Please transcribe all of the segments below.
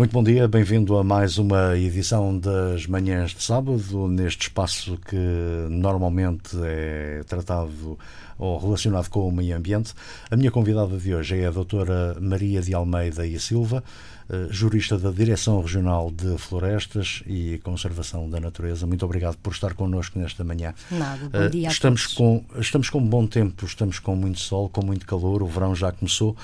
Muito bom dia, bem-vindo a mais uma edição das Manhãs de Sábado, neste espaço que normalmente é tratado ou relacionado com o meio ambiente. A minha convidada de hoje é a doutora Maria de Almeida e Silva, eh, jurista da Direção Regional de Florestas e Conservação da Natureza. Muito obrigado por estar connosco nesta manhã. Nada, bom dia a estamos. Com, estamos com bom tempo, estamos com muito sol, com muito calor, o verão já começou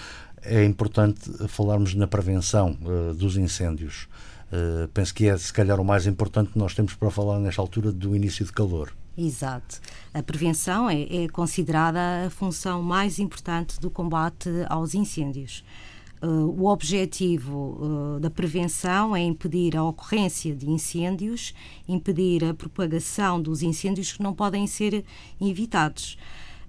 é importante falarmos na prevenção uh, dos incêndios. Uh, penso que é, se calhar, o mais importante que nós temos para falar nesta altura do início de calor. Exato. A prevenção é, é considerada a função mais importante do combate aos incêndios. Uh, o objetivo uh, da prevenção é impedir a ocorrência de incêndios, impedir a propagação dos incêndios que não podem ser evitados.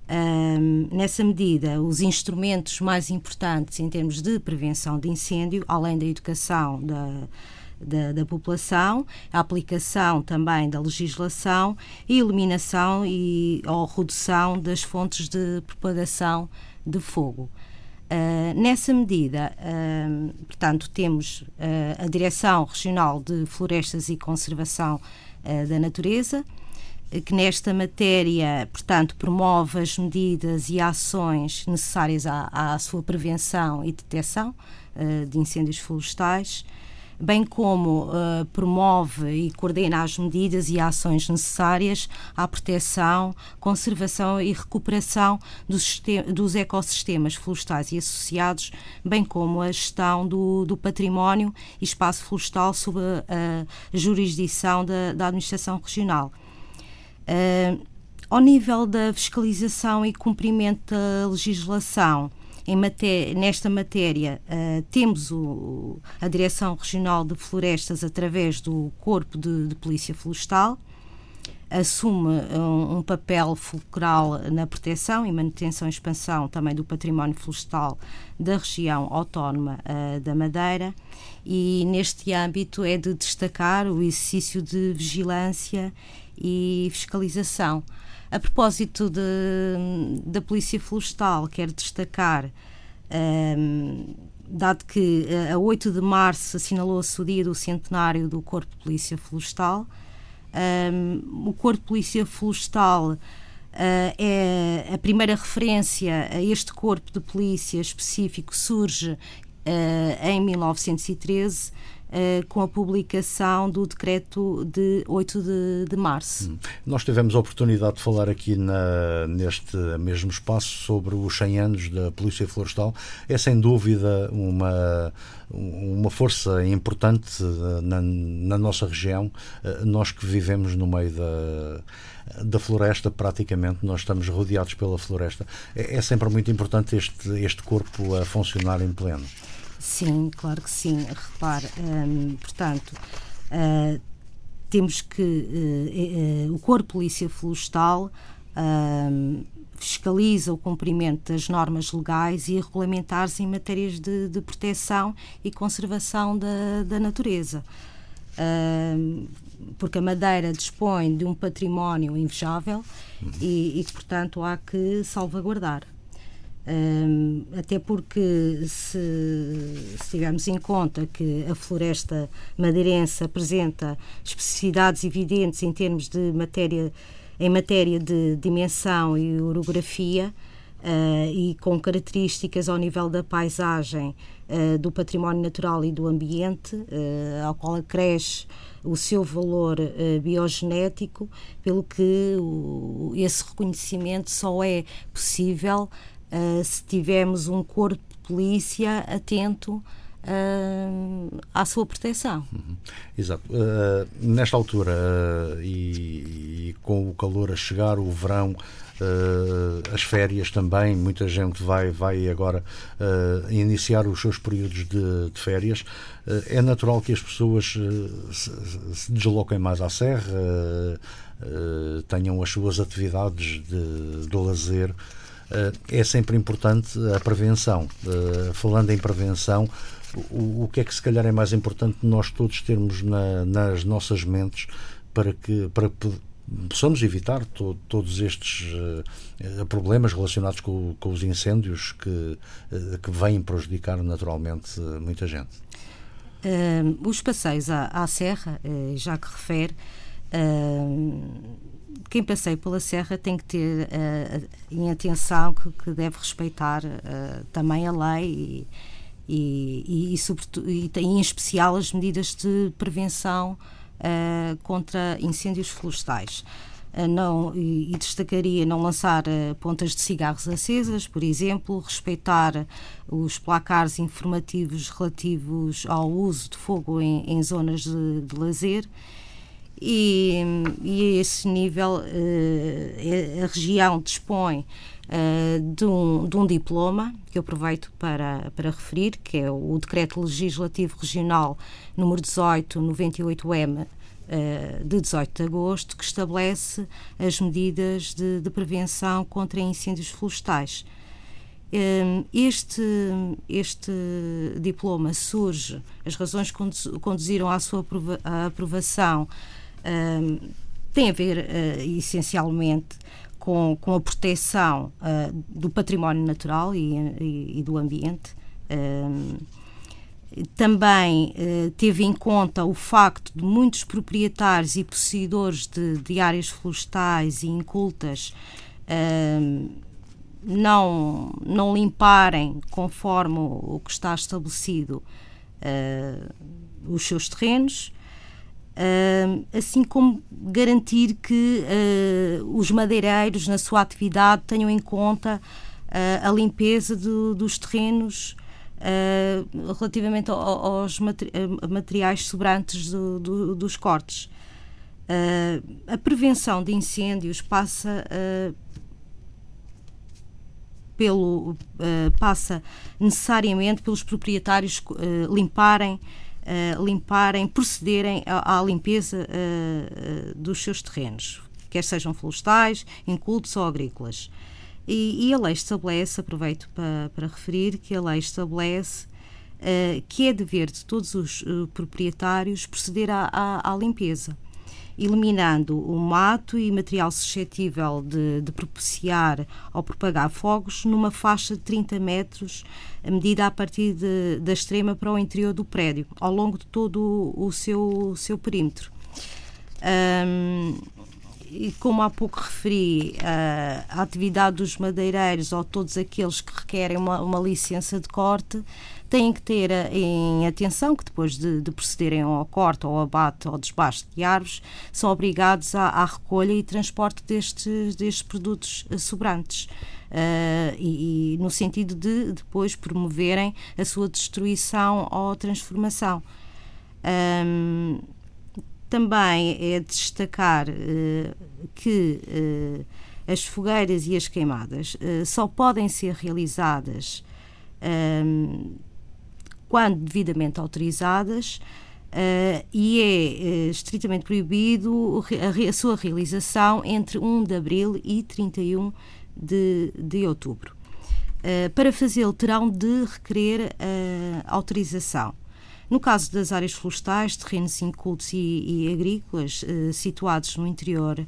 Um, nessa medida, os instrumentos mais importantes em termos de prevenção de incêndio, além da educação da, da, da, população, a aplicação também da legislação e eliminação e, ou redução das fontes de propagação de fogo. Uh, nessa medida, uh, portanto, temos uh, a Direção Regional de Florestas e Conservação da Natureza, que nesta matéria, portanto, promove as medidas e ações necessárias à, à sua prevenção e detecção uh, de incêndios florestais, bem como uh, promove e coordena as medidas e ações necessárias à proteção, conservação e recuperação dos, dos ecossistemas florestais e associados, bem como a gestão do, do património e espaço florestal sob a, a jurisdição da, da Administração Regional. Uh, ao nível da fiscalização e cumprimento da legislação, maté nesta matéria, uh, temos o, a Direção Regional de Florestas através do Corpo de, de Polícia Florestal, assume um, um, papel fulcral na proteção e manutenção e expansão também do património florestal da região autónoma uh, da Madeira. E neste âmbito é de destacar o exercício de vigilância e fiscalização. A propósito de, da Polícia Florestal, quero destacar, um, dado que eh, a 8 de março assinalou-se o dia do centenário do Corpo de Polícia Florestal, um, o Corpo de Polícia Florestal uh, é a primeira referência a este corpo de polícia específico surge uh, em 1913 Uh, com a publicação do decreto de 8 de, de março. Hum. Nós tivemos a oportunidade de falar aqui na, neste mesmo espaço sobre os 100 anos da Polícia Florestal. É sem dúvida uma, uma força importante eh, na, na nossa região. Uh, nós que vivemos no meio da da floresta, praticamente, nós estamos rodeados pela floresta. É, é sempre muito importante este, este corpo a funcionar em pleno. Sim, claro que sim. Repare, hum, portanto, uh, temos que uh, uh, o Corpo Polícia Florestal hum, fiscaliza o cumprimento das normas legais e regulamentares em matérias de, de proteção e conservação da, da natureza. Hum, porque a Madeira dispõe de um património invejável e, e, portanto, há que salvaguardar. Até porque, se, se tivermos em conta que a floresta madeirense apresenta especificidades evidentes em termos de matéria, em matéria de dimensão e orografia, uh, e com características ao nível da paisagem, uh, do património natural e do ambiente, uh, ao qual acresce o seu valor biogenético, pelo que o, esse reconhecimento só é possível uh, se tivermos um corpo de polícia atento uh, à sua proteção. Uhum. Exato. Uh, nesta altura e, e, com o calor a chegar, o verão, as férias também, muita gente vai, vai agora iniciar os seus períodos de, de férias. é natural que as pessoas se, se desloquem mais à serra, tenham as suas atividades de, de lazer é sempre importante a prevenção. Eh, falando em prevenção, o, que é que se calhar é mais importante nós todos termos na, nas nossas mentes para que para possamos evitar to, todos estes uh, problemas relacionados com, com, os incêndios que, que vêm prejudicar naturalmente muita gente. Os passeios à, à Serra, já que refere, quem passeia pela Serra tem que ter em atenção que, que deve respeitar também a lei e, e, e, sobretudo, e, em especial as medidas de prevenção contra incêndios florestais não, e, destacaria não lançar uh, pontas de cigarros acesas, por exemplo, respeitar os placares informativos relativos ao uso de fogo em, em zonas de, de lazer. E, e, a esse nível uh, a região dispõe uh, de, um, de um diploma que eu aproveito para, para referir, que é o Decreto Legislativo Regional número 1898M eh, de 18 de agosto, que estabelece as medidas de, de prevenção contra incêndios florestais. Ehm, este, este diploma surge, as razões que conduziram à sua aprovação têm a ver uh, essencialmente com, com a proteção uh, do património natural e, e, e do ambiente. Também eh, teve em conta o facto de muitos proprietários e possuidores de, de áreas florestais e incultas não, não limparem conforme o que está estabelecido eh, os seus terrenos. Assim como garantir que uh, os madeireiros, na sua atividade, tenham em conta uh, a limpeza do, dos terrenos uh, relativamente ao, aos materi materiais sobrantes do, do, dos cortes. Uh, a prevenção de incêndios passa uh, pelo passa necessariamente pelos proprietários limparem limparem procederem à, à limpeza dos seus terrenos quer sejam florestais, incultos ou agrícolas. E, e a lei estabelece, aproveito para, para referir, que a lei estabelece uh, que é dever de todos os uh, proprietários proceder à, à, à, limpeza, eliminando o mato e material suscetível de, de propiciar ou propagar fogos numa faixa de 30 metros, medida a partir de, da extrema para o interior do prédio, ao longo de todo o, seu, seu perímetro. Um, e como há pouco referi, a, atividade dos madeireiros ou todos aqueles que requerem uma, uma licença de corte têm que ter em atenção que depois de, de, procederem ao corte, ao abate ou desbaste de árvores, são obrigados à, à recolha e transporte destes, destes produtos sobrantes. Uh, e, e, no sentido de depois promoverem a sua destruição ou transformação. Um, também é de destacar uh, que uh, as fogueiras e as queimadas só podem ser realizadas quando devidamente autorizadas e é estritamente proibido a, a, sua realização entre 1 de abril e 31 de, de outubro. para fazê-lo, terão de requerer autorização. No caso das áreas florestais, terrenos incultos e, e agrícolas situados no interior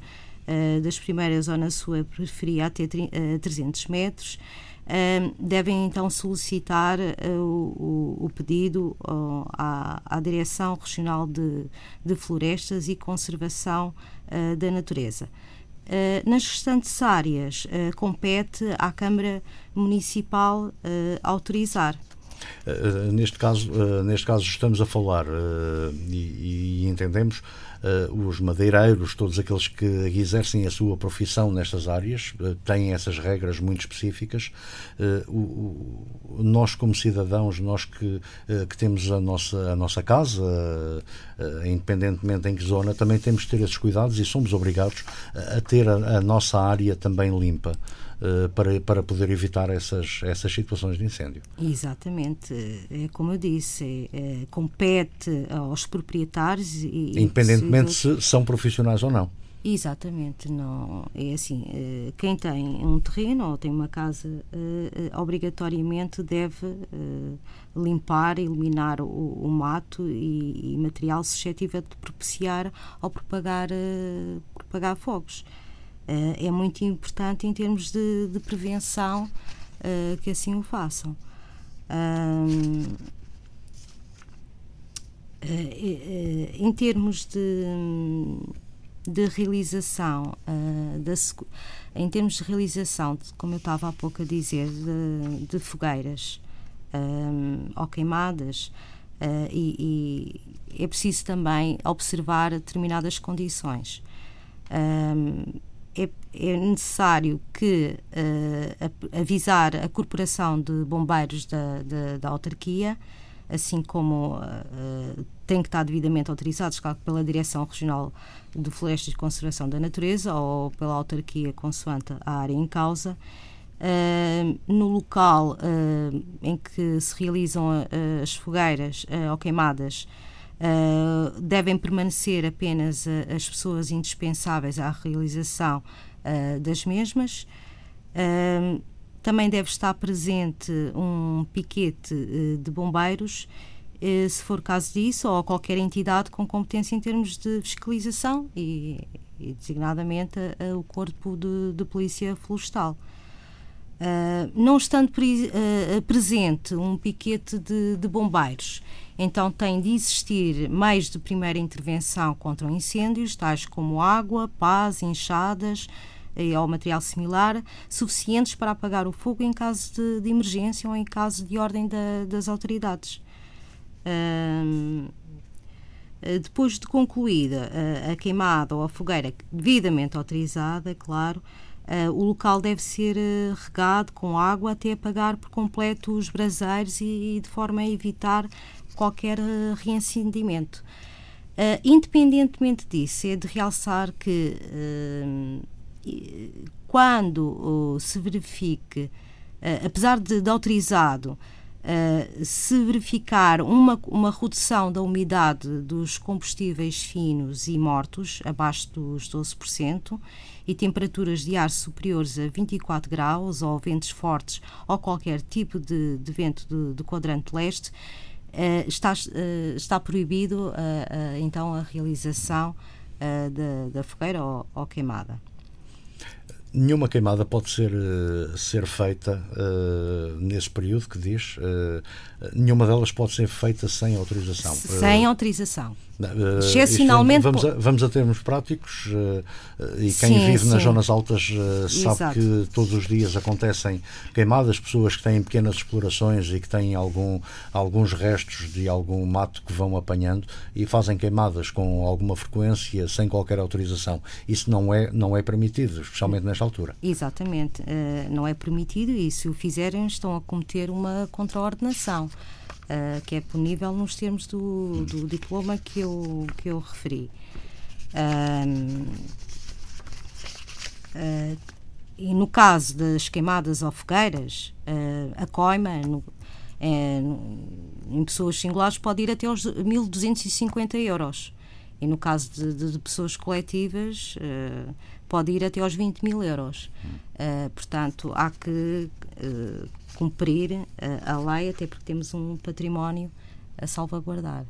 das primeiras ou na sua periferia até 300 eh, metros, devem então solicitar o, o, pedido à, à, Direção Regional de, de Florestas e Conservação da Natureza. nas restantes áreas, compete à Câmara Municipal autorizar. Uh, neste, caso, uh, neste caso estamos a falar uh, e, e, entendemos os madeireiros, todos aqueles que exercem a sua profissão nestas áreas, têm essas regras muito específicas. O, o, nós, como cidadãos, nós que, que temos a nossa, a nossa casa, independentemente em que zona, também temos de ter esses cuidados e somos obrigados a ter a, a nossa área também limpa. Eh, para, para poder evitar essas, essas situações de incêndio. Exatamente. É como eu disse, é, compete aos proprietários e. Independentemente se são profissionais ou não. Exatamente, não é assim. Eh, quem tem um terreno ou tem uma casa, eh, obrigatoriamente deve limpar, eliminar o, o mato e, e, material suscetível de propiciar ou propagar, propagar fogos. Eh, é muito importante em termos de, de prevenção eh, que assim o façam. em termos de, de realização, da, em termos de realização, como eu estava há pouco a dizer, de, de fogueiras ou queimadas, e, e, é preciso também observar determinadas condições. é, é, necessário que uh, avisar a Corporação de Bombeiros da, da, da autarquia assim como uh, têm que estar devidamente autorizados, claro, pela Direção Regional de Florestas e Conservação da Natureza ou pela autarquia consoante a área em causa. Uh, no local uh, em que se realizam as fogueiras ou queimadas, devem permanecer apenas as pessoas indispensáveis à realização das mesmas. Também deve estar presente um piquete eh, de bombeiros, eh, se for caso disso, ou qualquer entidade com competência em termos de fiscalização e, e designadamente o Corpo de, de Polícia Florestal. Uh, não estando pre, uh, presente um piquete de, de, bombeiros, então tem de existir meios de primeira intervenção contra incêndios, tais como água, pás, enxadas, ou material similar, suficientes para apagar o fogo em caso de, de emergência ou em caso de ordem da, das autoridades. depois de concluída a, a, queimada ou a fogueira devidamente autorizada, claro, uh, o local deve ser regado com água até apagar por completo os braseiros e, de forma a evitar qualquer uh, reincendimento. independentemente disso, é de realçar que quando se verifique, uh, apesar de, de autorizado, uh, se verificar uma, uma redução da umidade dos combustíveis finos e mortos, abaixo dos 12%, e temperaturas de ar superiores a 24 graus, ou ventos fortes, ou qualquer tipo de, de vento de quadrante leste, uh, está, está proibido então a realização da, da fogueira ou, ou queimada nenhuma queimada pode ser, uh, ser feita uh, nesse período que diz. Uh, nenhuma delas pode ser feita sem autorização. Sem autorização. Uh, Excepcionalmente. Vamos a, vamos a termos práticos uh, e quem sim, vive sim. nas zonas altas uh, sabe Exato. que todos os dias acontecem queimadas, pessoas que têm pequenas explorações e que têm algum, alguns restos de algum mato que vão apanhando e fazem queimadas com alguma frequência sem qualquer autorização. Isso não é, não é permitido, especialmente nesta altura. Exatamente, não é permitido e se o fizerem estão a cometer uma contraordenação uh, que é punível nos termos do, do, diploma que eu, que eu referi. Uh, e no caso das queimadas ou fogueiras, uh, a coima no, é, em pessoas singulares pode ir até aos 1.250 euros. E no caso de, de, de pessoas coletivas, pode ir até aos 20 mil euros. Uh, portanto, há que uh, cumprir a lei, até porque temos um património a salvaguardar.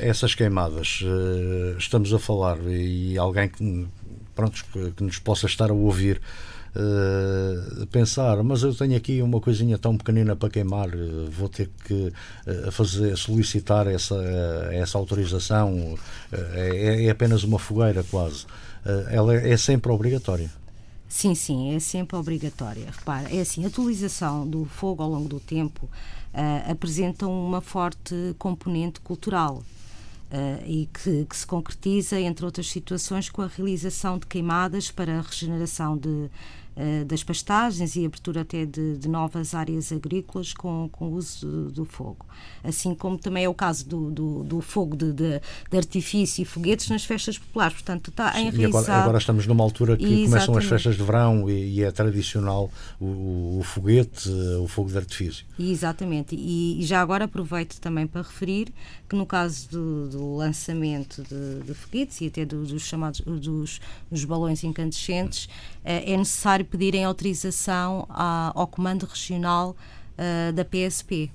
essas queimadas, estamos a falar, e alguém que, pronto, que, nos possa estar a ouvir uh, pensar, mas eu tenho aqui uma coisinha tão pequenina para queimar, vou ter que uh, fazer, solicitar essa, essa autorização, é, é, apenas uma fogueira quase. ela é, é sempre obrigatória. Sim, sim, é sempre obrigatória. Repara, é assim, a atualização do fogo ao longo do tempo uh, apresenta uma forte componente cultural. Uh, e que, que, se concretiza, entre outras situações, com a realização de queimadas para a regeneração de, uh, das pastagens e abertura até de, de, novas áreas agrícolas com, com o uso do, do, fogo. Assim como também é o caso do, do, do fogo de, de, de, artifício e foguetes nas festas populares. Portanto, está em e agora, agora, estamos numa altura que Exatamente. começam as festas de verão e, e é tradicional o, o, foguete, o fogo de artifício. Exatamente. E, e já agora aproveito também para referir que no caso do, do lançamento de, de, foguetes e até do, dos chamados dos, dos balões incandescentes, eh, é necessário pedirem autorização ao Comando Regional eh, da PSP.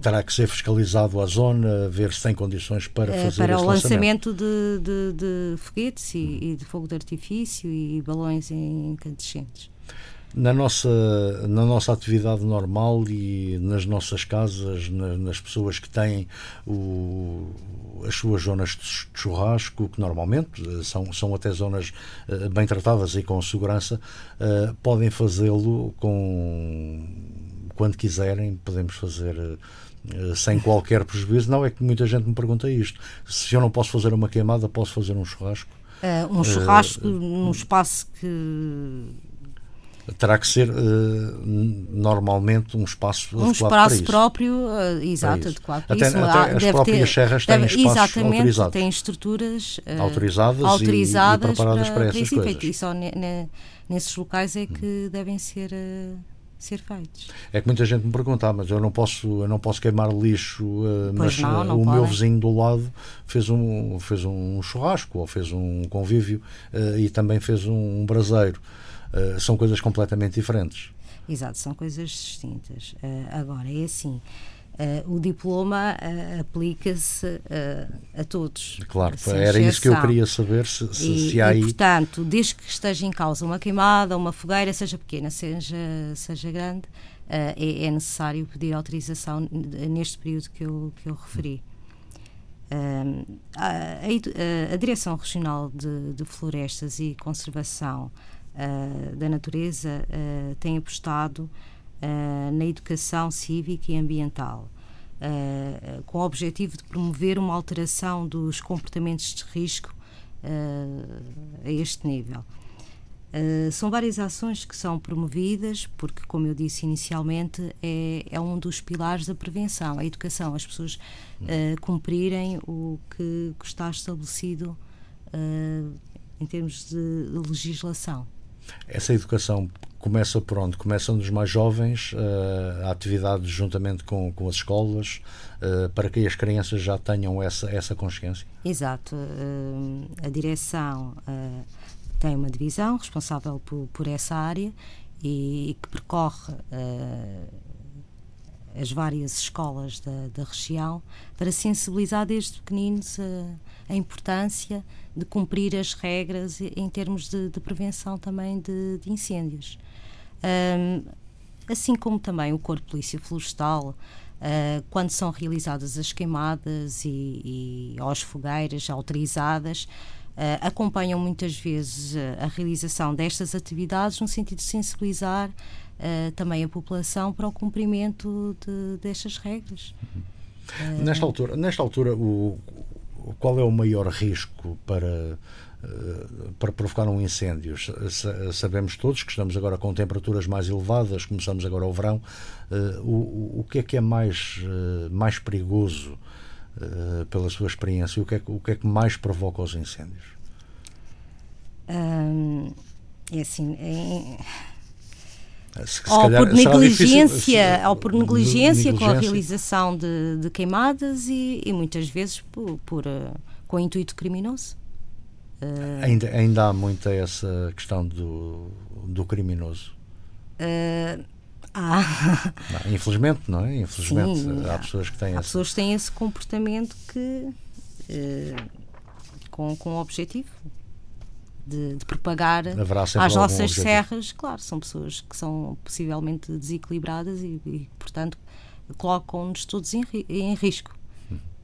Terá que ser fiscalizado a zona, ver se tem condições para eh, fazer Para o lançamento, de, de, de, foguetes e, e, de fogo de artifício e balões incandescentes. Na nossa, na nossa atividade normal e nas nossas casas, na, nas pessoas que têm o, as suas zonas de churrasco, que normalmente eh, são, são até zonas uh, bem tratadas e com segurança, uh, podem fazê-lo com quando quiserem, podemos fazer uh, sem qualquer prejuízo. Não é que muita gente me pergunta isto. Se eu não posso fazer uma queimada, posso fazer um churrasco? um churrasco num espaço que terá que ser uh, normalmente um espaço um espaço próprio, uh, exato, adequado para até, isso. Até as próprias ter, serras têm deve, espaços exatamente, autorizados. têm estruturas uh, autorizadas, autorizadas e, e preparadas para, para, essas para coisas. E só ne, ne, nesses locais é que hum. devem ser ser feitos. É que muita gente me pergunta, ah, mas eu não posso, eu não posso queimar lixo, uh, mas não, não o podem. meu vizinho do lado fez um, fez um churrasco ou fez um convívio uh, e também fez um, um braseiro. Uh, são coisas completamente diferentes. Exato, são coisas distintas. Uh, agora, é assim. Uh, o diploma aplica-se a todos. Claro, era isso que eu queria saber se, se, e, se há aí. E, portanto, desde que esteja em causa uma queimada, uma fogueira, seja pequena, seja, seja grande, é, é, necessário pedir autorização neste período que eu, que eu referi. A, a, a, Direção Regional de, de Florestas e Conservação uh, da natureza uh, tem apostado uh, na educação cívica e ambiental, com o objetivo de promover uma alteração dos comportamentos de risco a este nível. Uh, são várias ações que são promovidas, porque, como eu disse inicialmente, é, é um dos pilares da prevenção, a educação, as pessoas uh, cumprirem o que, que está estabelecido uh, em termos de legislação. Essa educação começa por onde? Começa nos mais jovens, uh, a atividade juntamente com, com as escolas, uh, para que as crianças já tenham essa, essa consciência? Exato. Uh, a direção tem uma divisão responsável por, por essa área e, e que percorre as várias escolas da, da, região para sensibilizar desde pequeninos a, a, importância de cumprir as regras em termos de, de prevenção também de, de incêndios. Um, assim como também o Corpo de Polícia Florestal, uh, quando são realizadas as queimadas e, e aos fogueiras autorizadas, Uh, acompanham muitas vezes a realização destas atividades no sentido de sensibilizar uh, também a população para o cumprimento de, destas regras. Uhum. Nesta altura, nesta altura o, qual é o maior risco para para provocar um incêndio. Sabemos todos que estamos agora com temperaturas mais elevadas, começamos agora o verão. O, o que é que é mais, mais perigoso pela sua experiência? O que é, o que, é que mais provoca os incêndios? Hum, é assim. É se, ou, calhar, por negligência, ou por negligência, com a realização de, de queimadas e, e, muitas vezes por, por uh, com intuito criminoso. Uh, ainda, ainda há muita essa questão do, do criminoso. Uh, ah. Não, infelizmente, não é? Infelizmente, Sim, há, há pessoas que têm há esse... pessoas que têm esse comportamento que com, com objetivo de, de propagar às nossas serras. Claro, são pessoas que são possivelmente desequilibradas e, e portanto, colocam-nos todos em, em risco.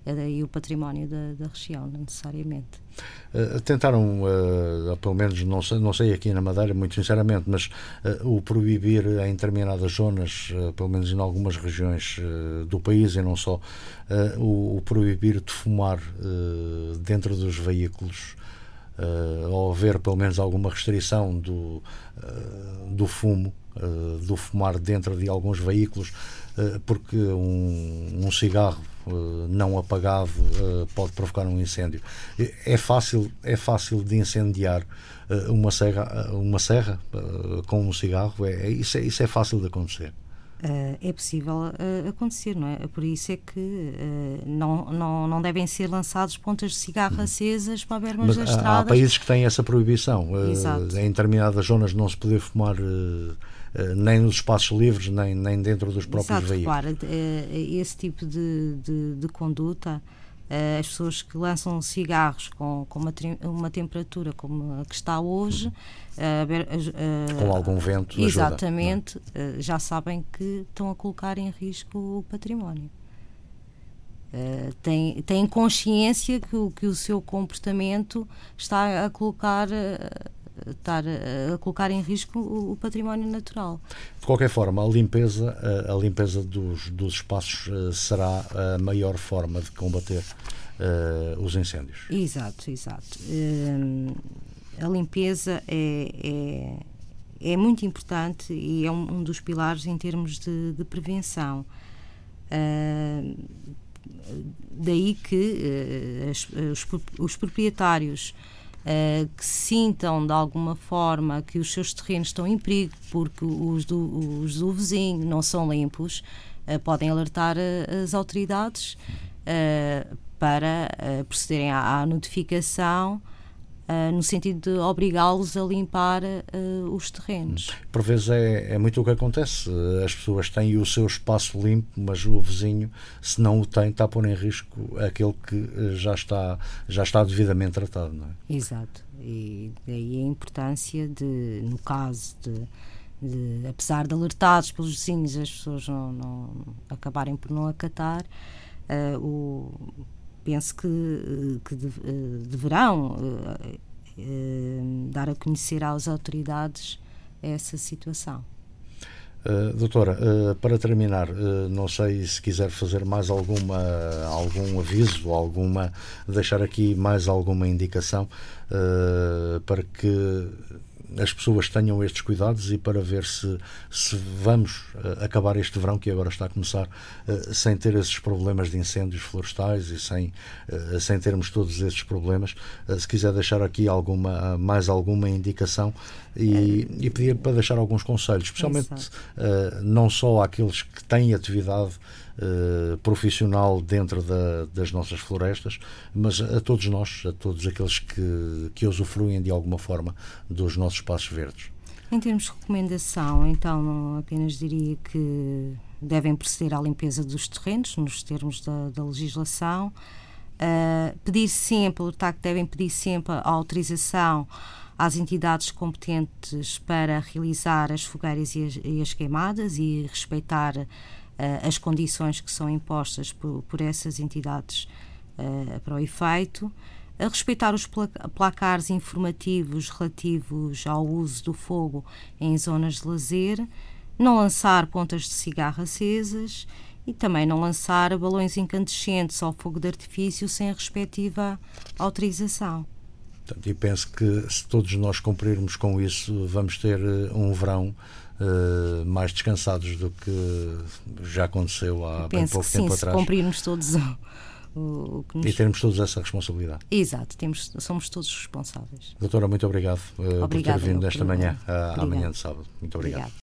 É daí o património da, da região, necessariamente. Uh, tentaram, uh, pelo menos, não sei, não sei aqui na Madeira, muito sinceramente, mas uh, o proibir em determinadas zonas, pelo menos em algumas regiões do país e não só, o, o, proibir de fumar dentro dos veículos uh, ou haver pelo menos alguma restrição do, uh, do fumo, uh, do fumar dentro de alguns veículos, porque um, um cigarro não apagado pode provocar um incêndio. É fácil, é fácil de incendiar uma serra, uma serra com um cigarro, é, é, isso, é, isso é fácil de acontecer. Uh, é possível uh, acontecer, não é? Por isso é que uh, não, não, não devem ser lançados pontas de cigarro uhum. acesas para bermas Mas das estradas. Há países que têm essa proibição. em determinadas zonas não se poder fumar nem nos espaços livres, nem, nem dentro dos próprios Exato, veículos. Claro, esse tipo de, de, de conduta as pessoas que lançam cigarros com, com uma, uma, temperatura como a que está hoje, uh, com algum vento, exatamente, ajuda, já sabem que estão a colocar em risco o património. Uh, têm, têm consciência que que o seu comportamento está a colocar estar a colocar em risco o, património natural. De qualquer forma, a limpeza, a, limpeza dos, dos espaços eh, será a maior forma de combater uh, os incêndios. Exato, exato. Uh, a limpeza é, é, é, muito importante e é um, um dos pilares em termos de, de prevenção. Uh, daí que as, os, os proprietários uh, que sintam de alguma forma que os seus terrenos estão em perigo porque os do, os do vizinho não são limpos, uh, podem alertar uh, as autoridades para procederem à, à notificação Uh, no sentido de obrigá-los a limpar uh, os terrenos. Por vezes é, é, muito o que acontece. As pessoas têm o seu espaço limpo, mas o vizinho, se não o tem, está a pôr em risco aquele que já está, já está devidamente tratado. Não é? Exato. E daí a importância de, no caso de, de apesar de alertados pelos vizinhos, as pessoas não, não acabarem por não acatar, uh, o penso que, que eh, deverão eh, eh, dar a conhecer às autoridades essa situação. Uh, doutora, uh, para terminar, uh, não sei se quiser fazer mais alguma algum aviso, alguma deixar aqui mais alguma indicação para que as pessoas tenham estes cuidados e para ver se, se vamos uh, acabar este verão, que agora está a começar, uh, sem ter esses problemas de incêndios florestais e sem, uh, sem termos todos esses problemas. se quiser deixar aqui alguma, mais alguma indicação e, e pedir para deixar alguns conselhos, especialmente não só àqueles que têm atividade uh, profissional dentro da, das nossas florestas, mas a todos nós, a todos aqueles que, que usufruem de alguma forma dos nossos espaços verdes. Em termos de recomendação, então, apenas diria que devem proceder à limpeza dos terrenos, nos termos da, da legislação. Uh, pedir sempre, alertar que devem pedir sempre a autorização às entidades competentes para realizar as fogueiras e as, e as queimadas e respeitar as condições que são impostas por, por essas entidades uh, para o efeito, a respeitar os placares informativos relativos ao uso do fogo em zonas de lazer, não lançar pontas de cigarro acesas e também não lançar balões incandescentes ao fogo de artifício sem a respectiva autorização. e penso que se todos nós cumprirmos com isso, vamos ter eh, um verão uh, mais descansados do que já aconteceu há bem pouco tempo sim, atrás. Se cumprirmos todos o, o que nos... E termos todos essa responsabilidade. Exato, temos, somos todos responsáveis. Doutora, muito obrigado uh, por ter vindo esta manhã, uh, amanhã de sábado. Muito obrigado. obrigado.